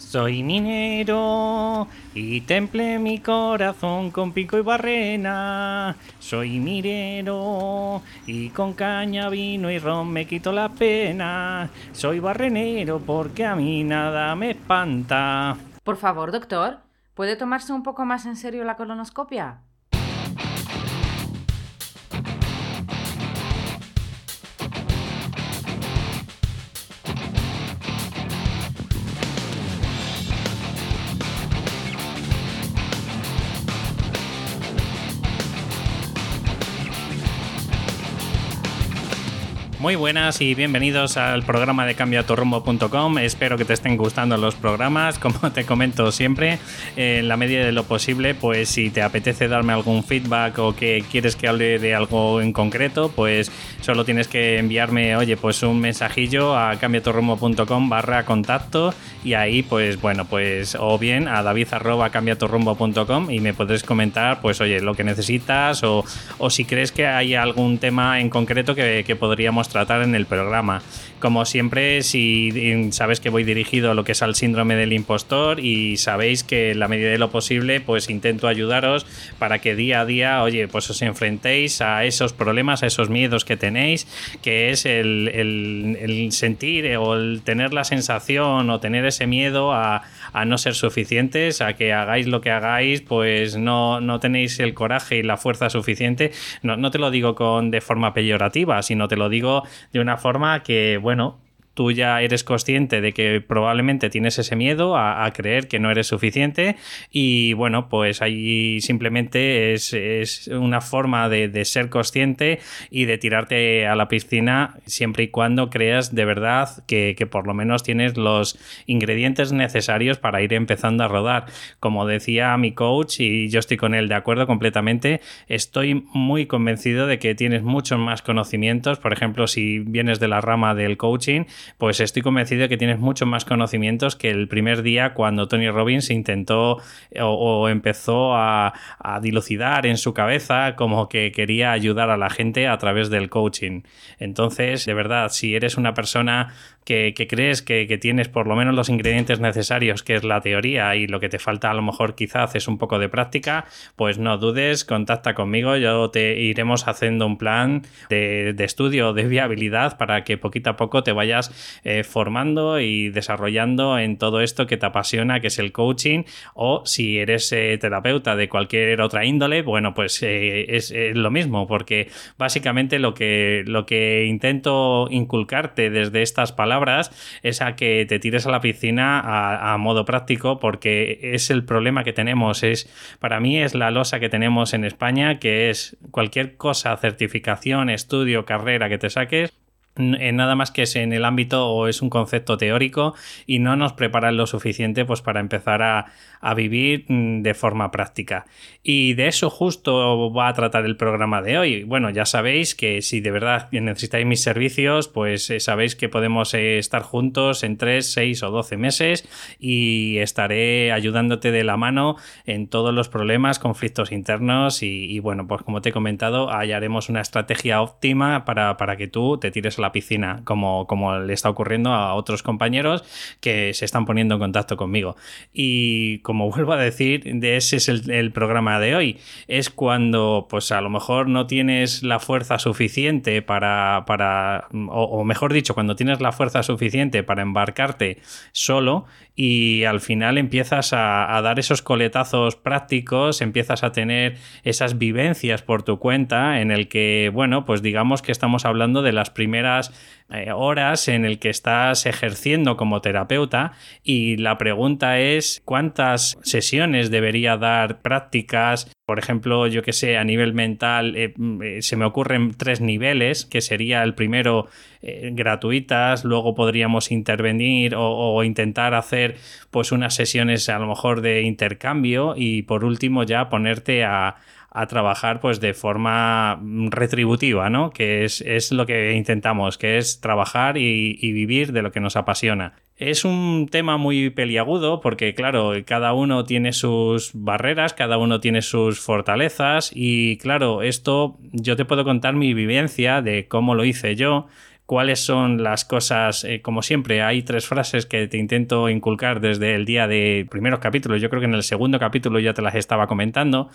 Soy minero y temple mi corazón con pico y barrena. Soy minero y con caña, vino y ron me quito la pena. Soy barrenero porque a mí nada me espanta. Por favor, doctor, ¿puede tomarse un poco más en serio la colonoscopia? Muy buenas y bienvenidos al programa de cambiatorrumbo.com. Espero que te estén gustando los programas. Como te comento siempre, en la medida de lo posible, pues si te apetece darme algún feedback o que quieres que hable de algo en concreto, pues solo tienes que enviarme, oye, pues un mensajillo a cambiatorrumbo.com barra contacto y ahí, pues bueno, pues o bien a david arroba cambiatorrumbo.com y me podrás comentar, pues oye, lo que necesitas o, si crees que hay algún tema en concreto que podríamos tratar en el programa. Como siempre, si sabes que voy dirigido a lo que es al síndrome del impostor y sabéis que en la medida de lo posible, pues intento ayudaros para que día a día, oye, pues os enfrentéis a esos problemas, a esos miedos que tenéis, que es el, el, sentir o el tener la sensación o tener ese miedo a, a, no ser suficientes, a que hagáis lo que hagáis, pues no, no tenéis el coraje y la fuerza suficiente. No, no te lo digo con de forma peyorativa, sino te lo digo de una forma que, bueno, tú ya eres consciente de que probablemente tienes ese miedo a, creer que no eres suficiente y bueno, pues ahí simplemente es, una forma de, ser consciente y de tirarte a la piscina siempre y cuando creas de verdad que, por lo menos tienes los ingredientes necesarios para ir empezando a rodar. Como decía mi coach y yo estoy con él de acuerdo completamente, estoy muy convencido de que tienes muchos más conocimientos, por ejemplo, si vienes de la rama del coaching, pues estoy convencido de que tienes muchos más conocimientos que el primer día cuando Tony Robbins intentó o, empezó a, a, dilucidar en su cabeza como que quería ayudar a la gente a través del coaching. Entonces, de verdad, si eres una persona que, crees que, tienes por lo menos los ingredientes necesarios, que es la teoría, y lo que te falta a lo mejor quizás es un poco de práctica, pues no dudes, contacta conmigo, yo te iremos haciendo un plan de, estudio de viabilidad para que poquito a poco te vayas eh, formando y desarrollando en todo esto que te apasiona, que es el coaching, o si eres eh, terapeuta de cualquier otra índole, bueno, pues eh, es, lo mismo, porque básicamente lo que, lo que intento inculcarte desde estas palabras es a que te tires a la piscina a, modo práctico porque es el problema que tenemos. Es, para mí es la losa que tenemos en España, que es cualquier cosa, certificación, estudio, carrera que te saques, nada más que es en el ámbito o es un concepto teórico y no nos preparan lo suficiente pues para empezar a, a vivir mm, de forma práctica. Y de eso justo va a tratar el programa de hoy. Bueno, ya sabéis que si de verdad necesitáis mis servicios, pues eh, sabéis que podemos eh, estar juntos en 3, 6 o 12 meses y estaré ayudándote de la mano en todos los problemas, conflictos internos y, bueno, pues como te he comentado, hallaremos una estrategia óptima para, para, que tú te tires la piscina, como, como le está ocurriendo a otros compañeros que se están poniendo en contacto conmigo. Y como vuelvo a decir, de ese es el, programa de hoy. Es cuando, pues a lo mejor no tienes la fuerza suficiente para, para o, mejor dicho, cuando tienes la fuerza suficiente para embarcarte solo y al final empiezas a, dar esos coletazos prácticos, empiezas a tener esas vivencias por tu cuenta en el que, bueno, pues digamos que estamos hablando de las primeras eh, horas en el que estás ejerciendo como terapeuta y la pregunta es cuántas sesiones debería dar prácticas por ejemplo, yo que sé, a nivel mental eh, mm, eh, se me ocurren tres niveles, que sería el primero gratuitas, luego podríamos intervenir o, o, intentar hacer pues unas sesiones a lo mejor de intercambio y por último ya ponerte a, a trabajar pues de forma retributiva, ¿no? Que es, es lo que intentamos, que es trabajar y, y vivir de lo que nos apasiona. Es un tema muy peliagudo porque, claro, cada uno tiene sus barreras, cada uno tiene sus fortalezas y, claro, esto yo te puedo contar mi vivencia de cómo lo hice yo, cuáles son las cosas, eh, como siempre, hay tres frases que te intento inculcar desde el día de primeros capítulos, yo creo que en el segundo capítulo ya te las estaba comentando,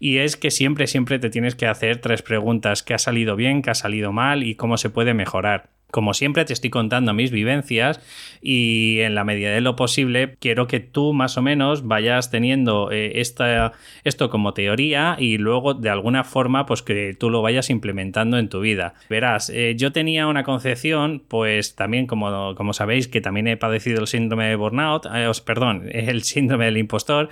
y es que siempre, siempre te tienes que hacer tres preguntas, qué ha salido bien, qué ha salido mal y cómo se puede mejorar. Como siempre te estoy contando mis vivencias y en la medida de lo posible quiero que tú más o menos vayas teniendo eh, esta, esto como teoría y luego de alguna forma pues que tú lo vayas implementando en tu vida. Verás, eh, yo tenía una concepción pues también como, como sabéis que también he padecido el síndrome de burnout, eh, perdón, el síndrome del impostor.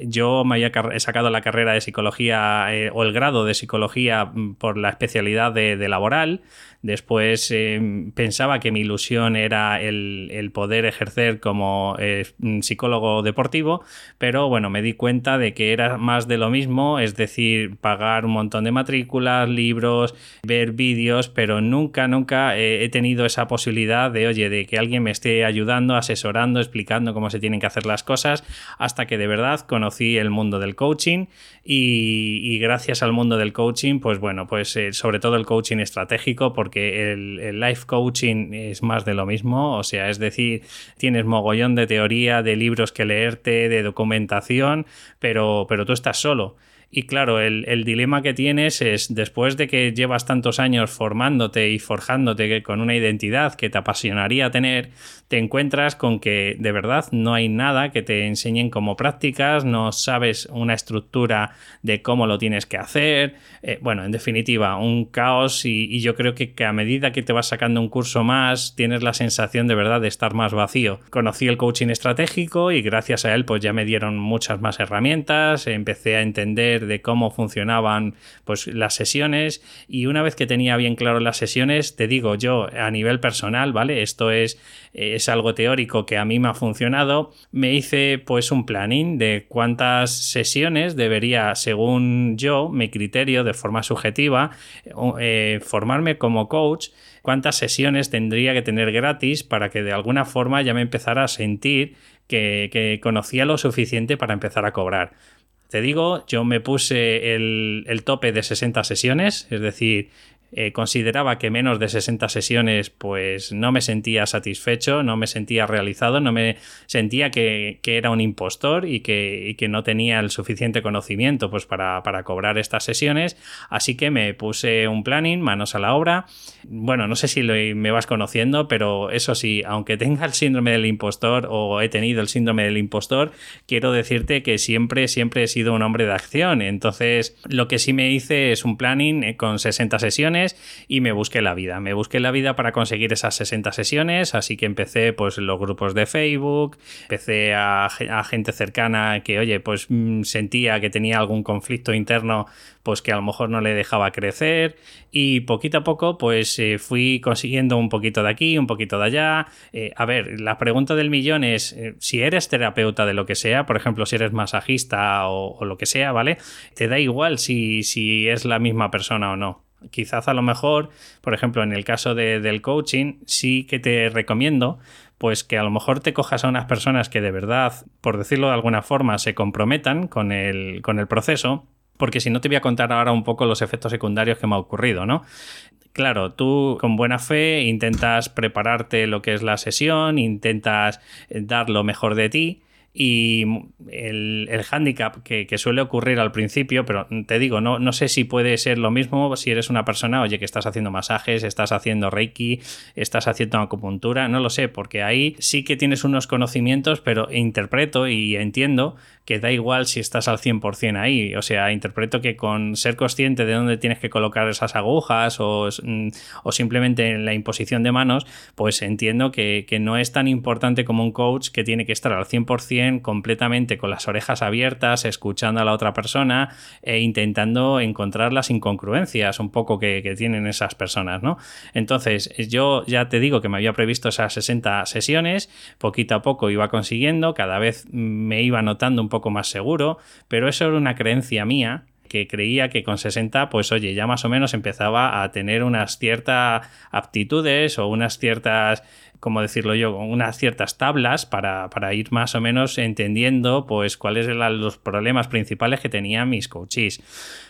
Yo me había he sacado la carrera de psicología o el grado de psicología mm, por la especialidad de laboral. Después em, pensaba que mi ilusión era el, poder ejercer como eh, psicólogo deportivo, pero bueno, me di cuenta de que era más de lo mismo, es decir, pagar un montón de matrículas, libros, ver vídeos, pero nunca, nunca he tenido esa posibilidad de, oye, de que alguien me esté ayudando, asesorando, explicando cómo se tienen que hacer las cosas, hasta que de verdad conocí el mundo del coaching y, gracias al mundo del coaching, pues bueno, pues eh, sobre todo el coaching estratégico, porque el, life coaching es más de lo mismo, o sea, es decir, tienes mogollón de teoría, de libros que leerte, de documentación, pero, pero tú estás solo. Y claro, el, dilema que tienes es, después de que llevas tantos años formándote y forjándote con una identidad que te apasionaría tener, te encuentras con que de verdad no hay nada que te enseñen como prácticas, no sabes una estructura de cómo lo tienes que hacer. Eh, bueno, en definitiva, un caos y, yo creo que, que, a medida que te vas sacando un curso más, tienes la sensación de verdad de estar más vacío. Conocí el coaching estratégico y gracias a él pues ya me dieron muchas más herramientas, empecé a entender de cómo funcionaban pues, las sesiones y una vez que tenía bien claro las sesiones, te digo yo a nivel personal, ¿vale? Esto es, es algo teórico que a mí me ha funcionado, me hice pues un planning de cuántas sesiones debería, según yo, mi criterio de forma subjetiva, eh, formarme como coach cuántas sesiones tendría que tener gratis para que de alguna forma ya me empezara a sentir que, que, conocía lo suficiente para empezar a cobrar. Te digo, yo me puse el, el tope de 60 sesiones, es decir, eh, consideraba que menos de 60 sesiones pues no me sentía satisfecho, no me sentía realizado, no me sentía que, era un impostor y que, que, no tenía el suficiente conocimiento pues para, cobrar estas sesiones, así que me puse un planning, manos a la obra. Bueno, no sé si me vas conociendo, pero eso sí, aunque tenga el síndrome del impostor o he tenido el síndrome del impostor, quiero decirte que siempre, siempre he sido un hombre de acción, entonces lo que sí me hice es un planning eh, con 60 sesiones, y me busqué la vida. Me busqué la vida para conseguir esas 60 sesiones, así que empecé pues los grupos de Facebook, empecé a, gente cercana que, oye, pues mm, sentía que tenía algún conflicto interno, pues que a lo mejor no le dejaba crecer y poquito a poco pues eh, fui consiguiendo un poquito de aquí, un poquito de allá. Eh, a ver, la pregunta del millón es, eh, si eres terapeuta de lo que sea, por ejemplo, si eres masajista o, lo que sea, ¿vale? Te da igual si, si es la misma persona o no. Quizás a lo mejor, por ejemplo, en el caso del coaching, sí que te recomiendo pues que a lo mejor te cojas a unas personas que de verdad, por decirlo de alguna forma, se comprometan con el, con el proceso, porque si no te voy a contar ahora un poco los efectos secundarios que me ha ocurrido, ¿no? Claro, tú con buena fe intentas prepararte lo que es la sesión, intentas dar lo mejor de ti, y el, el hándicap que, suele ocurrir al principio, pero te digo, no, no sé si puede ser lo mismo si eres una persona, oye, que estás haciendo masajes, estás haciendo reiki, estás haciendo acupuntura, no lo sé, porque ahí sí que tienes unos conocimientos, pero interpreto y entiendo que da igual si estás al 100% ahí. O sea, interpreto que con ser consciente de dónde tienes que colocar esas agujas o, mm, o simplemente en la imposición de manos, pues entiendo que, que no es tan importante como un coach que tiene que estar al 100% completamente con las orejas abiertas, escuchando a la otra persona e intentando encontrar las incongruencias un poco que, que tienen esas personas, ¿no? Entonces, yo ya te digo que me había previsto esas 60 sesiones, poquito a poco iba consiguiendo, cada vez me iba notando un poco más seguro, pero eso era una creencia mía que creía que con 60, pues oye, ya más o menos empezaba a tener unas ciertas aptitudes o unas ciertas, como decirlo yo, unas ciertas tablas para, para, ir más o menos entendiendo pues cuáles eran los problemas principales que tenían mis coaches.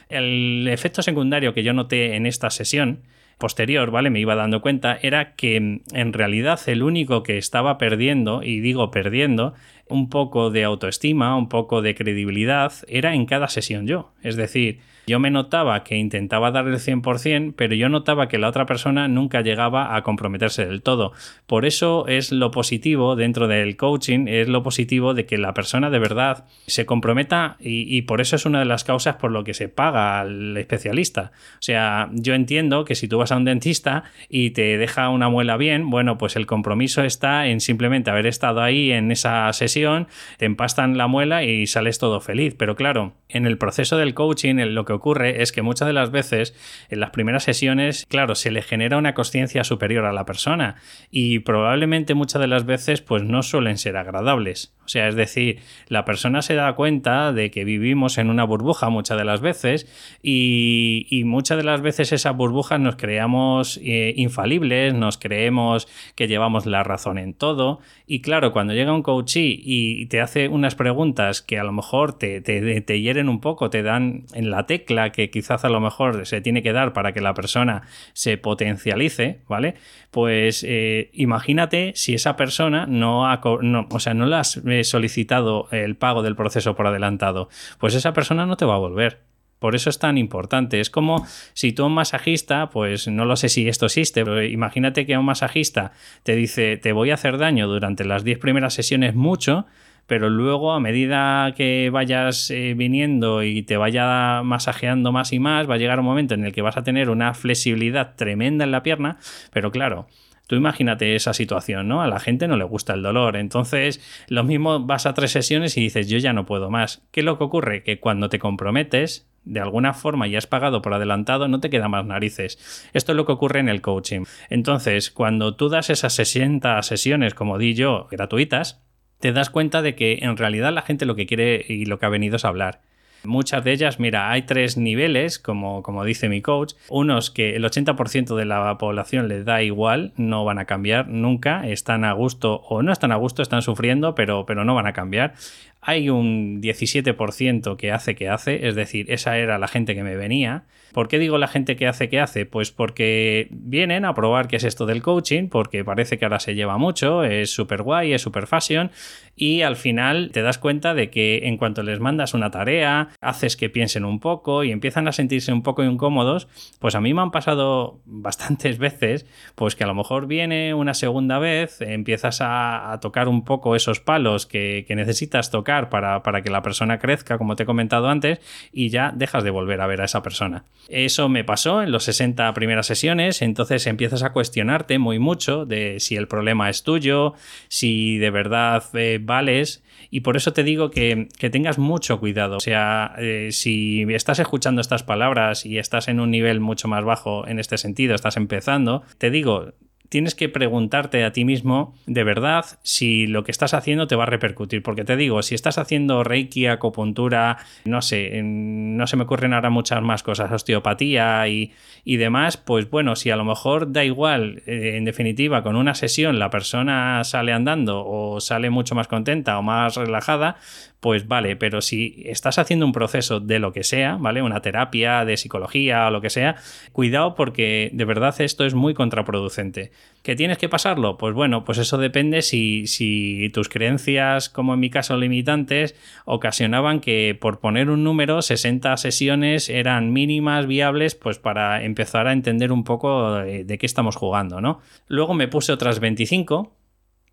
El efecto secundario que yo noté en esta sesión posterior, ¿vale? Me iba dando cuenta, era que mm, en realidad el único que estaba perdiendo, y digo perdiendo, un poco de autoestima, un poco de credibilidad, era en cada sesión yo. Es decir, yo me notaba que intentaba dar el 100%, pero yo notaba que la otra persona nunca llegaba a comprometerse del todo. Por eso es lo positivo dentro del coaching, es lo positivo de que la persona de verdad se comprometa y, por eso es una de las causas por lo que se paga al especialista. O sea, yo entiendo que si tú vas a un dentista y te deja una muela bien, bueno, pues el compromiso está en simplemente haber estado ahí en esa sesión, te empastan la muela y sales todo feliz. Pero claro, en el proceso del coaching, lo que ocurre es que muchas de las veces en las primeras sesiones, claro, se le genera una conciencia superior a la persona y probablemente muchas de las veces pues no suelen ser agradables. O sea, es decir, la persona se da cuenta de que vivimos en una burbuja muchas de las veces y, muchas de las veces esas burbujas nos creamos eh, infalibles, nos creemos que llevamos la razón en todo y claro, cuando llega un coachee y te hace unas preguntas que a lo mejor te, te, te hieren un poco, te dan en la tecla que quizás a lo mejor se tiene que dar para que la persona se potencialice, ¿vale? Pues eh, imagínate si esa persona no ha, o sea, no le has eh, solicitado el pago del proceso por adelantado, pues esa persona no te va a volver. Por eso es tan importante. Es como si tú un masajista, pues no lo sé si esto existe, pero imagínate que un masajista te dice te voy a hacer daño durante las 10 primeras sesiones mucho, pero luego a medida que vayas eh, viniendo y te vaya masajeando más y más, va a llegar un momento en el que vas a tener una flexibilidad tremenda en la pierna, pero claro, Tú imagínate esa situación, ¿no? A la gente no le gusta el dolor. Entonces, lo mismo vas a tres sesiones y dices, yo ya no puedo más. ¿Qué es lo que ocurre? Que cuando te comprometes, de alguna forma y has pagado por adelantado, no te queda más narices. Esto es lo que ocurre en el coaching. Entonces, cuando tú das esas 60 sesiones, como di yo, gratuitas, te das cuenta de que en realidad la gente lo que quiere y lo que ha venido es hablar. Muchas de ellas, mira, hay tres niveles, como, como dice mi coach. Unos que el 80% de la población les da igual, no van a cambiar nunca, están a gusto o no están a gusto, están sufriendo, pero, pero no van a cambiar. Hay un 17% que hace que hace, es decir, esa era la gente que me venía. ¿Por qué digo la gente que hace que hace? Pues porque vienen a probar qué es esto del coaching, porque parece que ahora se lleva mucho, es súper guay, es súper fashion, y al final te das cuenta de que en cuanto les mandas una tarea, haces que piensen un poco y empiezan a sentirse un poco incómodos, pues a mí me han pasado bastantes veces, pues que a lo mejor viene una segunda vez, empiezas a, tocar un poco esos palos que, que necesitas tocar para, que la persona crezca, como te he comentado antes, y ya dejas de volver a ver a esa persona. Eso me pasó en los 60 primeras sesiones, entonces empiezas a cuestionarte muy mucho de si el problema es tuyo, si de verdad eh, vales, y por eso te digo que, tengas mucho cuidado. O sea, eh, si estás escuchando estas palabras y estás en un nivel mucho más bajo en este sentido, estás empezando, te digo, tienes que preguntarte a ti mismo de verdad si lo que estás haciendo te va a repercutir. Porque te digo, si estás haciendo reiki, acupuntura, no sé, no se me ocurren ahora muchas más cosas, osteopatía y, demás, pues bueno, si a lo mejor da igual, eh, en definitiva, con una sesión la persona sale andando o sale mucho más contenta o más relajada, pues vale, pero si estás haciendo un proceso de lo que sea, ¿vale? Una terapia de psicología o lo que sea, cuidado porque de verdad esto es muy contraproducente. ¿Que tienes que pasarlo? Pues bueno, pues eso depende si, tus creencias, como en mi caso limitantes, ocasionaban que por poner un número, 60 sesiones eran mínimas, viables, pues para empezar a entender un poco de, de qué estamos jugando, ¿no? Luego me puse otras 25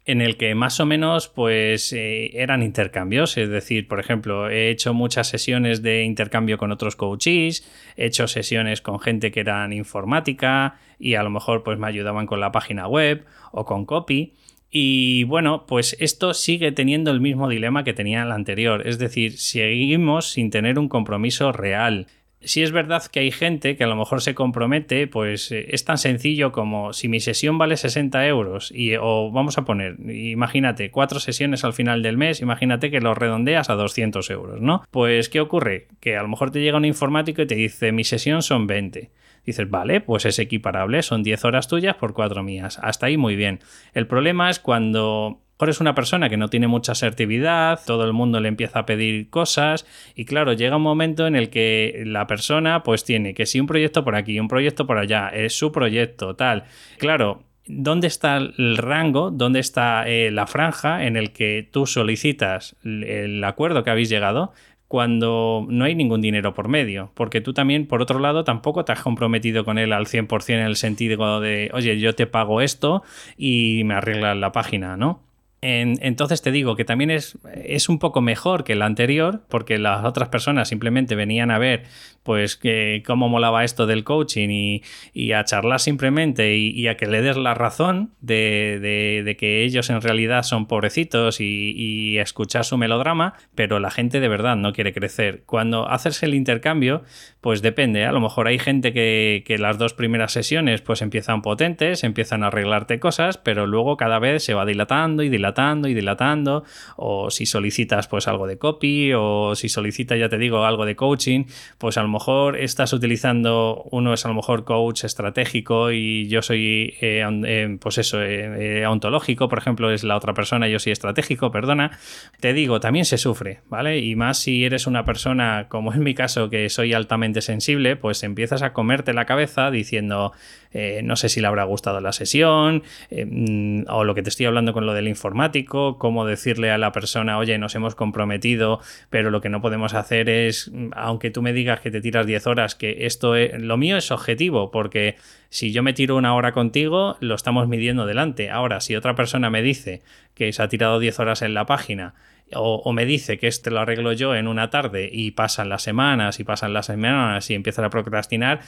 en el que más o menos pues eh, eran intercambios, es decir, por ejemplo, he hecho muchas sesiones de intercambio con otros coaches, he hecho sesiones con gente que eran informática y a lo mejor pues me ayudaban con la página web o con copy. Y bueno, pues esto sigue teniendo el mismo dilema que tenía el anterior, es decir, seguimos sin tener un compromiso real si es verdad que hay gente que a lo mejor se compromete, pues eh, es tan sencillo como si mi sesión vale 60 euros y o vamos a poner, imagínate, cuatro sesiones al final del mes, imagínate que lo redondeas a 200 euros, ¿no? Pues ¿qué ocurre? Que a lo mejor te llega un informático y te dice mi sesión son 20. Dices, vale, pues es equiparable, son 10 horas tuyas por 4 mías. Hasta ahí muy bien. El problema es cuando mejor es una persona que no tiene mucha asertividad, todo el mundo le empieza a pedir cosas y claro, llega un momento en el que la persona pues tiene que si un proyecto por aquí, un proyecto por allá, es su proyecto, tal. Claro, ¿dónde está el rango, dónde está eh, la franja en el que tú solicitas el acuerdo que habéis llegado? cuando no hay ningún dinero por medio, porque tú también, por otro lado, tampoco te has comprometido con él al 100% en el sentido de, oye, yo te pago esto y me arreglas la página, ¿no? Entonces te digo que también es, es, un poco mejor que el anterior, porque las otras personas simplemente venían a ver pues que cómo molaba esto del coaching y, a charlar simplemente y, a que le des la razón de, que ellos en realidad son pobrecitos y, escuchar su melodrama, pero la gente de verdad no quiere crecer. Cuando haces el intercambio, pues depende, a lo mejor hay gente que, que las dos primeras sesiones pues empiezan potentes, empiezan a arreglarte cosas, pero luego cada vez se va dilatando y dilatando y dilatando, o si solicitas pues algo de copy, o si solicitas, ya te digo, algo de coaching, pues a lo mejor estás utilizando, uno es a lo mejor coach estratégico y yo soy, eh, eh, pues eso, eh, ontológico, por ejemplo, es la otra persona, yo soy estratégico, perdona, te digo, también se sufre, ¿vale? Y más si eres una persona, como en mi caso, que soy altamente sensible, pues empiezas a comerte la cabeza diciendo, no sé si le habrá gustado la sesión, mm, o lo que te estoy hablando con lo del informático, cómo decirle a la persona, oye, nos hemos comprometido, pero lo que no podemos hacer es, aunque tú me digas que te tiras 10 horas, que esto es, lo mío es objetivo, porque si yo me tiro una hora contigo, lo estamos midiendo delante. Ahora, si otra persona me dice que se ha tirado 10 horas en la página o, me dice que este lo arreglo yo en una tarde y pasan las semanas y pasan las semanas y empiezas a procrastinar,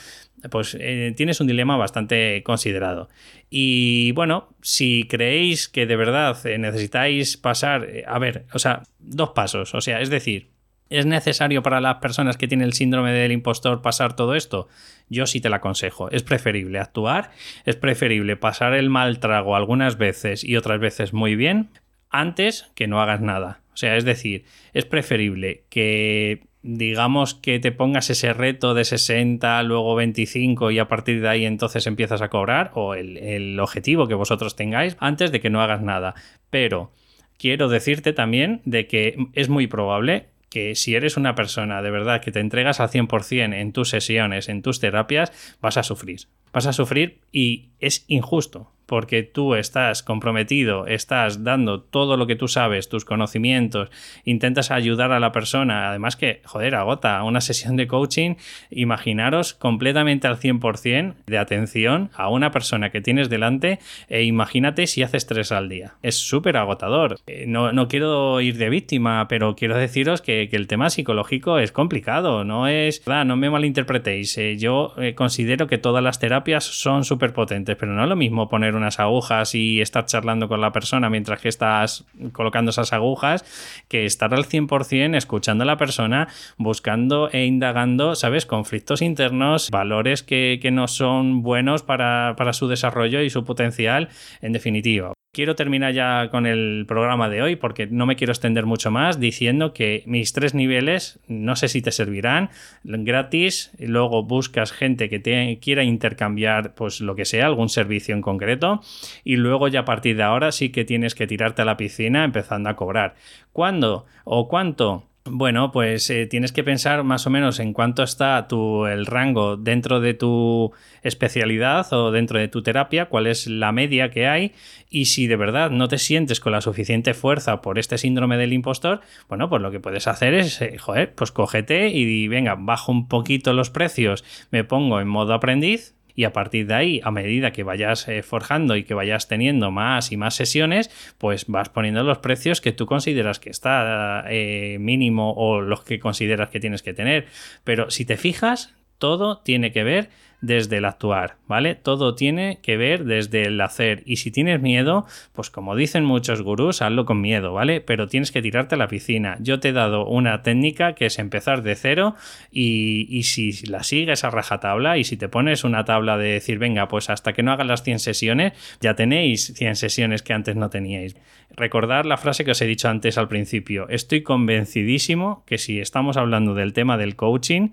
pues eh, tienes un dilema bastante considerado. Y bueno, si creéis que de verdad eh, necesitáis pasar, eh, a ver, o sea, dos pasos, o sea, es decir, ¿Es necesario para las personas que tienen el síndrome del impostor pasar todo esto? Yo sí te lo aconsejo. Es preferible actuar, es preferible pasar el mal trago algunas veces y otras veces muy bien, antes que no hagas nada. O sea, es decir, es preferible que digamos que te pongas ese reto de 60, luego 25 y a partir de ahí entonces empiezas a cobrar o el, objetivo que vosotros tengáis antes de que no hagas nada. Pero quiero decirte también de que es muy probable que si eres una persona de verdad que te entregas al 100% en tus sesiones, en tus terapias, vas a sufrir. Vas a sufrir y es injusto porque tú estás comprometido, estás dando todo lo que tú sabes, tus conocimientos, intentas ayudar a la persona, además que, joder, agota una sesión de coaching, imaginaros completamente al 100% de atención a una persona que tienes delante e imagínate si haces tres al día. Es súper agotador. Eh, no, no, quiero ir de víctima, pero quiero deciros que, el tema psicológico es complicado, no es, no me malinterpretéis, eh, yo eh, considero que todas las terapias son súper potentes, pero no es lo mismo poner unas agujas y estar charlando con la persona mientras que estás colocando esas agujas, que estar al 100% escuchando a la persona, buscando e indagando, ¿sabes? Conflictos internos, valores que, que no son buenos para, para su desarrollo y su potencial, en definitiva quiero terminar ya con el programa de hoy porque no me quiero extender mucho más diciendo que mis tres niveles no sé si te servirán gratis luego buscas gente que te quiera intercambiar pues lo que sea algún servicio en concreto y luego ya a partir de ahora sí que tienes que tirarte a la piscina empezando a cobrar ¿cuándo o cuánto? Bueno, pues eh, tienes que pensar más o menos en cuánto está tu, el rango dentro de tu especialidad o dentro de tu terapia, cuál es la media que hay y si de verdad no te sientes con la suficiente fuerza por este síndrome del impostor, bueno, pues lo que puedes hacer es, eh, joder, pues cógete y venga, bajo un poquito los precios, me pongo en modo aprendiz, y a partir de ahí, a medida que vayas eh, forjando y que vayas teniendo más y más sesiones, pues vas poniendo los precios que tú consideras que está eh, mínimo o los que consideras que tienes que tener. Pero si te fijas, todo tiene que ver desde el actuar, ¿vale? Todo tiene que ver desde el hacer. Y si tienes miedo, pues como dicen muchos gurús, hazlo con miedo, ¿vale? Pero tienes que tirarte a la piscina. Yo te he dado una técnica que es empezar de cero y, si la sigues a rajatabla y si te pones una tabla de decir, venga, pues hasta que no hagas las 100 sesiones, ya tenéis 100 sesiones que antes no teníais. Recordar la frase que os he dicho antes al principio. Estoy convencidísimo que si estamos hablando del tema del coaching,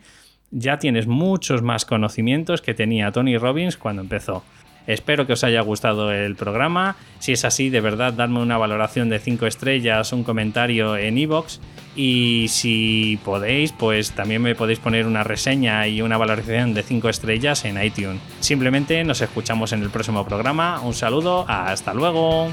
ya tienes muchos más conocimientos que tenía Tony Robbins cuando empezó. Espero que os haya gustado el programa. Si es así, de verdad, dadme una valoración de 5 estrellas, un comentario en iVoox. Y si podéis, pues también me podéis poner una reseña y una valoración de 5 estrellas en iTunes. Simplemente nos escuchamos en el próximo programa. Un saludo, hasta luego.